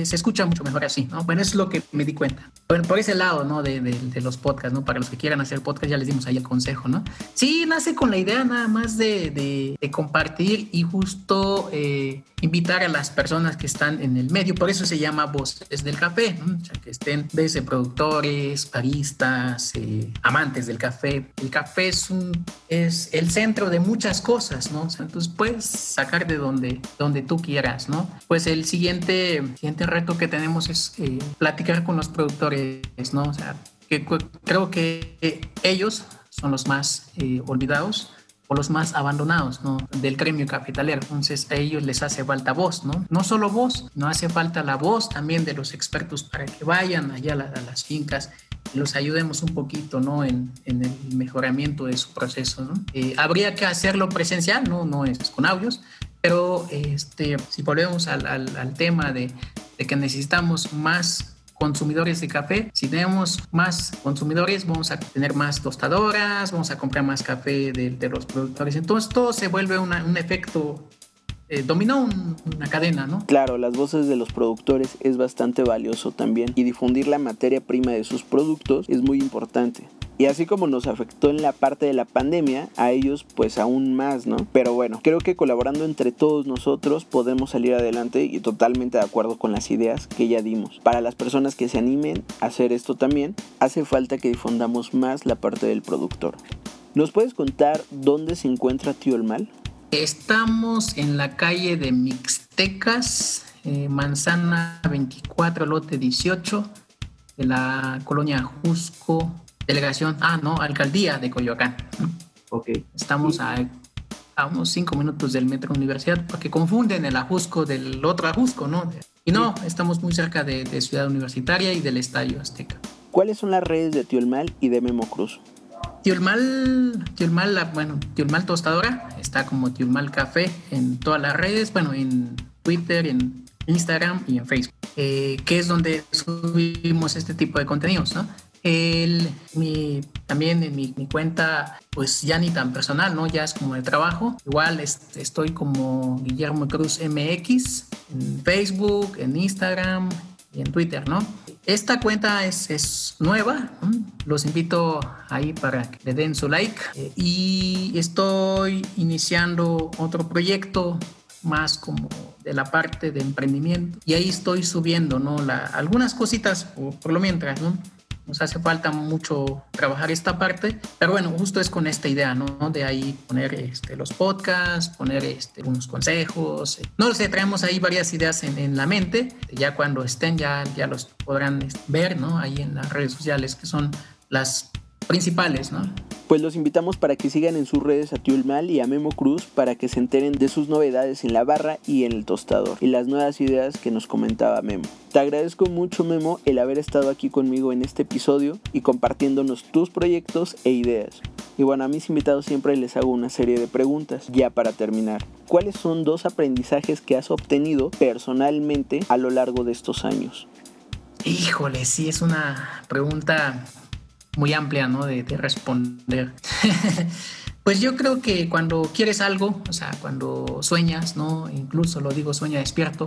se, escucha mucho mejor así, ¿no? Bueno, eso es lo que me di cuenta. Bueno, por ese lado, ¿no? De, de, los podcasts, ¿no? Para los que quieran hacer podcast, ya les dimos ahí el consejo, ¿no? Sí, nace con la idea nada más de, de compartir y justo eh, invitar a las personas que están en el medio, por eso se llama Voces del Café, ¿no? O sea, que estén desde productores, baristas, eh, amantes del café. El café es un es el centro de muchas cosas, ¿no? entonces puedes sacar de donde, donde tú quieras, ¿no? Pues el siguiente, siguiente reto que tenemos es eh, platicar con los productores, ¿no? O sea, que, creo que ellos son los más eh, olvidados o los más abandonados ¿no? del gremio capitalero. Entonces a ellos les hace falta voz, ¿no? No solo voz, no hace falta la voz también de los expertos para que vayan allá a, las fincas y los ayudemos un poquito, ¿no? En, en el mejoramiento de su proceso, ¿no? Eh, habría que hacerlo presencial, ¿no? No es con audios, pero este, si volvemos al, al, tema de, de que necesitamos más consumidores de café. Si tenemos más consumidores, vamos a tener más tostadoras, vamos a comprar más café de, los productores. Entonces todo se vuelve un efecto eh, dominó una cadena, ¿no? Claro, las voces de los productores es bastante valioso también y difundir la materia prima de sus productos es muy importante. Y así como nos afectó en la parte de la pandemia, a ellos pues aún más, ¿no? Pero bueno, creo que colaborando entre todos nosotros podemos salir adelante y totalmente de acuerdo con las ideas que ya dimos. Para las personas que se animen a hacer esto también, hace falta que difundamos más la parte del productor. ¿Nos puedes contar dónde se encuentra Tío el Mal? Estamos en la calle de Mixtecas, eh, Manzana 24, lote 18, de la colonia Jusco, delegación, ah, no, alcaldía de Coyoacán. Ok. Estamos a, unos cinco minutos del metro universidad, porque confunden el Ajusco del otro Ajusco, ¿no? Y no, estamos muy cerca de, Ciudad Universitaria y del Estadio Azteca. ¿Cuáles son las redes de Tío El Mal y de Memo Cruz? Tiulmal, Tiulmal, bueno, Tiulmal Tostadora, está como Tiulmal Café en todas las redes, bueno, en Twitter, en Instagram y en Facebook, eh, que es donde subimos este tipo de contenidos, ¿no? El, mi, también en mi, cuenta, pues ya ni tan personal, ¿no? Ya es como de trabajo. Igual estoy como Guillermo Cruz MX en Facebook, en Instagram en Twitter, ¿no? Esta cuenta es, es nueva, los invito ahí para que le den su like eh, y estoy iniciando otro proyecto más como de la parte de emprendimiento y ahí estoy subiendo ¿no? La, algunas cositas por, por lo mientras, ¿no? Nos hace falta mucho trabajar esta parte, pero bueno, justo es con esta idea, ¿no? De ahí poner este, los podcasts, poner este, unos consejos, no sé, traemos ahí varias ideas en, en, la mente, ya cuando estén ya, ya los podrán ver, ¿no? Ahí en las redes sociales, que son las principales, ¿no? Pues los invitamos para que sigan en sus redes a Tiulmal y a Memo Cruz para que se enteren de sus novedades en la barra y en el tostador y las nuevas ideas que nos comentaba Memo. Te agradezco mucho Memo el haber estado aquí conmigo en este episodio y compartiéndonos tus proyectos e ideas. Y bueno, a mis invitados siempre les hago una serie de preguntas. Ya para terminar, ¿cuáles son dos aprendizajes que has obtenido personalmente a lo largo de estos años? Híjole, sí, es una pregunta muy amplia, ¿no? De, responder. [laughs] pues yo creo que cuando quieres algo, o sea, cuando sueñas, ¿no? Incluso lo digo, sueña despierto,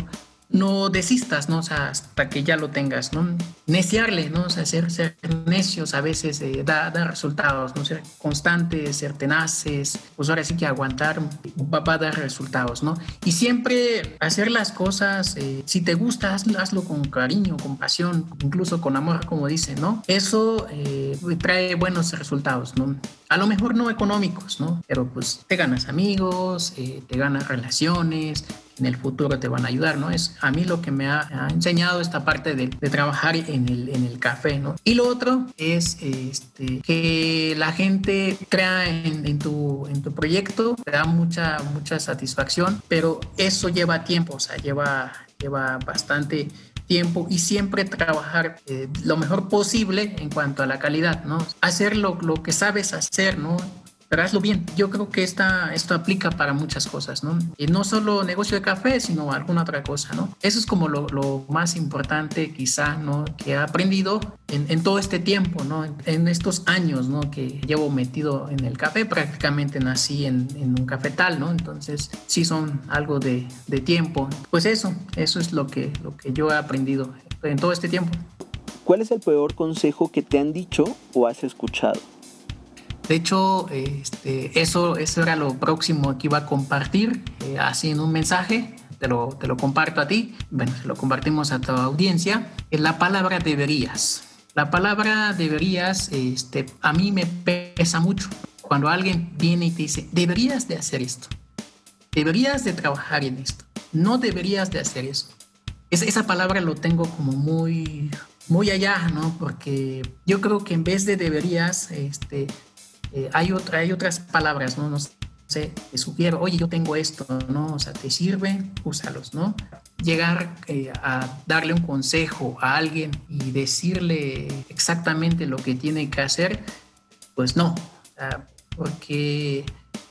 no desistas, ¿no? Hasta que ya lo tengas, ¿no? Neciarle, ¿no? O ser, necios a veces eh, da, da, resultados, ¿no? Ser constantes, ser tenaces, pues ahora sí que aguantar va, a dar resultados, ¿no? Y siempre hacer las cosas, eh, si te gusta, hazlo, con cariño, con pasión, incluso con amor, como dice, ¿no? Eso eh, trae buenos resultados, ¿no? A lo mejor no económicos, ¿no? Pero pues te ganas amigos, te ganas relaciones, en el futuro te van a ayudar, ¿no? Es a mí lo que me ha, enseñado esta parte de, trabajar en el, en el, café, ¿no? Y lo otro es este, que la gente crea en, tu, en tu proyecto, te da mucha, mucha satisfacción, pero eso lleva tiempo, o sea, lleva, lleva bastante tiempo y siempre trabajar eh, lo mejor posible en cuanto a la calidad, ¿no? Hacer lo, lo que sabes hacer, ¿no? Pero hazlo bien. Yo creo que esta, esto aplica para muchas cosas, ¿no? Y no solo negocio de café, sino alguna otra cosa, ¿no? Eso es como lo, lo más importante quizá, ¿no? Que he aprendido en, en, todo este tiempo, ¿no? En, estos años, ¿no? Que llevo metido en el café, prácticamente nací en, en un cafetal, ¿no? Entonces, sí son algo de, de tiempo. Pues eso, eso es lo que, lo que yo he aprendido en todo este tiempo. ¿Cuál es el peor consejo que te han dicho o has escuchado? De hecho, este, eso, eso era lo próximo que iba a compartir, eh, así en un mensaje. Te lo, te lo comparto a ti, bueno, lo compartimos a tu audiencia. Es la palabra deberías. La palabra deberías, este, a mí me pesa mucho. Cuando alguien viene y te dice, deberías de hacer esto, deberías de trabajar en esto, no deberías de hacer eso. Es, esa palabra lo tengo como muy, muy allá, ¿no? Porque yo creo que en vez de deberías, este, eh, hay, otra, hay otras palabras, ¿no? No sé, te sugiero, oye, yo tengo esto, ¿no? O sea, te sirve, úsalos, ¿no? Llegar eh, a darle un consejo a alguien y decirle exactamente lo que tiene que hacer, pues no, porque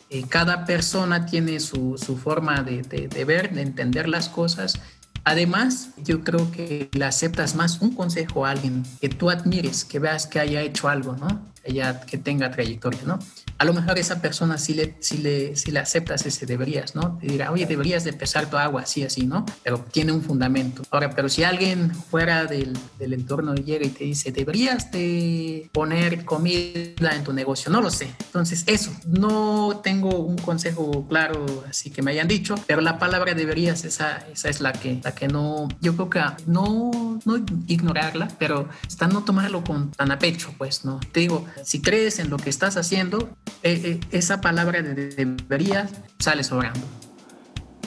eh, cada persona tiene su, su forma de, ver, de entender las cosas. Además, yo creo que le aceptas más un consejo a alguien que tú admires, que veas que haya hecho algo, ¿no? ella que tenga trayectoria, ¿no? A lo mejor esa persona sí le, sí le, sí le aceptas ese deberías, ¿no? Te dirá, oye, deberías de pesar tu agua así, así, ¿no? Pero tiene un fundamento. Ahora, pero si alguien fuera del, del entorno llega y te dice, deberías de poner comida en tu negocio, no lo sé. Entonces, eso, no tengo un consejo claro así que me hayan dicho, pero la palabra deberías, esa, esa es la que, la que no, yo creo que no, no ignorarla, pero está no tomarlo con tan a pecho, pues, ¿no? Te digo, si crees en lo que estás haciendo, eh, eh, esa palabra de deberías sale sobrando.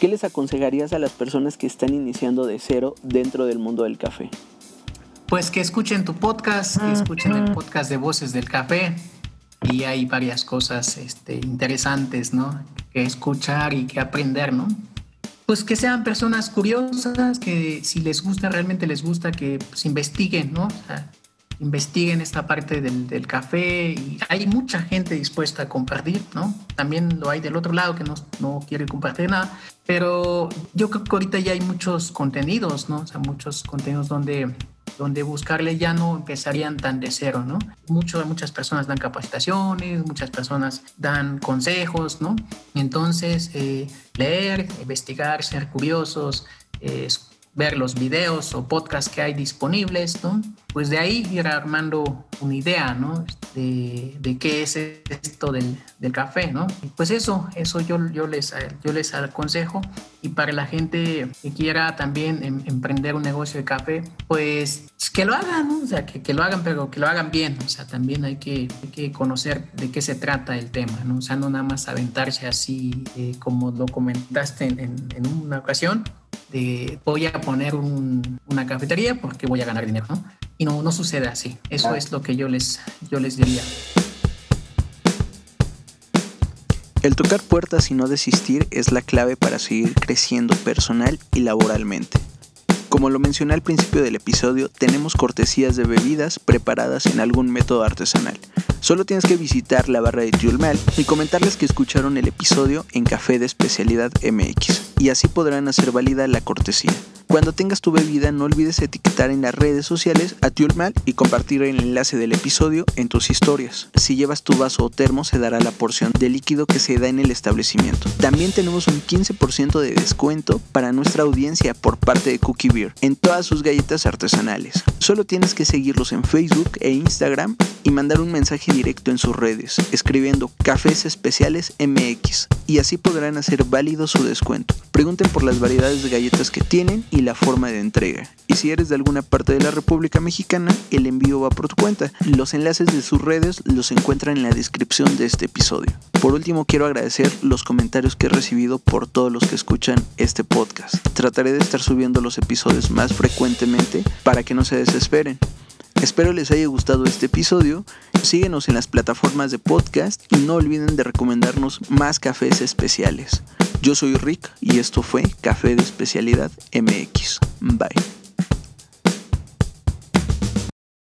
¿Qué les aconsejarías a las personas que están iniciando de cero dentro del mundo del café? Pues que escuchen tu podcast, que escuchen el podcast de Voces del Café y hay varias cosas este, interesantes, ¿no? Que escuchar y que aprender, ¿no? Pues que sean personas curiosas, que si les gusta, realmente les gusta, que pues, investiguen, ¿no? Investiguen esta parte del, café y hay mucha gente dispuesta a compartir, ¿no? También lo hay del otro lado que no, no quiere compartir nada, pero yo creo que ahorita ya hay muchos contenidos, ¿no? O sea, muchos contenidos donde donde buscarle ya no empezarían tan de cero, ¿no? Mucho, muchas personas dan capacitaciones, muchas personas dan consejos, ¿no? Entonces, eh, leer, investigar, ser curiosos, eh, ver los videos o podcasts que hay disponibles, ¿no? Pues de ahí ir armando una idea, ¿no? De, de qué es esto del, del, café, ¿no? Pues eso, eso yo, yo, les, yo les aconsejo. Y para la gente que quiera también em, emprender un negocio de café, pues que lo hagan, ¿no? O sea, que, que, lo hagan, pero que lo hagan bien. O sea, también hay que, que conocer de qué se trata el tema, ¿no? O sea, no nada más aventarse así eh, como lo comentaste en, en, en una ocasión, de voy a poner una cafetería porque voy a ganar dinero. Y no, no sucede así. Eso es lo que yo les, yo les diría. El tocar puertas y no desistir es la clave para seguir creciendo personal y laboralmente. Como lo mencioné al principio del episodio, tenemos cortesías de bebidas preparadas en algún método artesanal. Solo tienes que visitar la barra de Tiulmal y comentarles que escucharon el episodio en Café de Especialidad MX, y así podrán hacer válida la cortesía. Cuando tengas tu bebida no olvides etiquetar en las redes sociales a Tiulmal y compartir el enlace del episodio en tus historias. Si llevas tu vaso o termo se dará la porción de líquido que se da en el establecimiento. También tenemos un 15% de descuento para nuestra audiencia por parte de Cookie Beer en todas sus galletas artesanales. Solo tienes que seguirlos en Facebook e Instagram y mandar un mensaje directo en sus redes, escribiendo Cafés Especiales MX, y así podrán hacer válido su descuento. Pregunten por las variedades de galletas que tienen y la forma de entrega. Y si eres de alguna parte de la República Mexicana, el envío va por tu cuenta. Los enlaces de sus redes los encuentran en la descripción de este episodio. Por último, quiero agradecer los comentarios que he recibido por todos los que escuchan este podcast. Trataré de estar subiendo los episodios más frecuentemente para que no se desesperen. Espero les haya gustado este episodio. Síguenos en las plataformas de podcast y no olviden de recomendarnos más cafés especiales. Yo soy Rick y esto fue Café de Especialidad MX. Bye.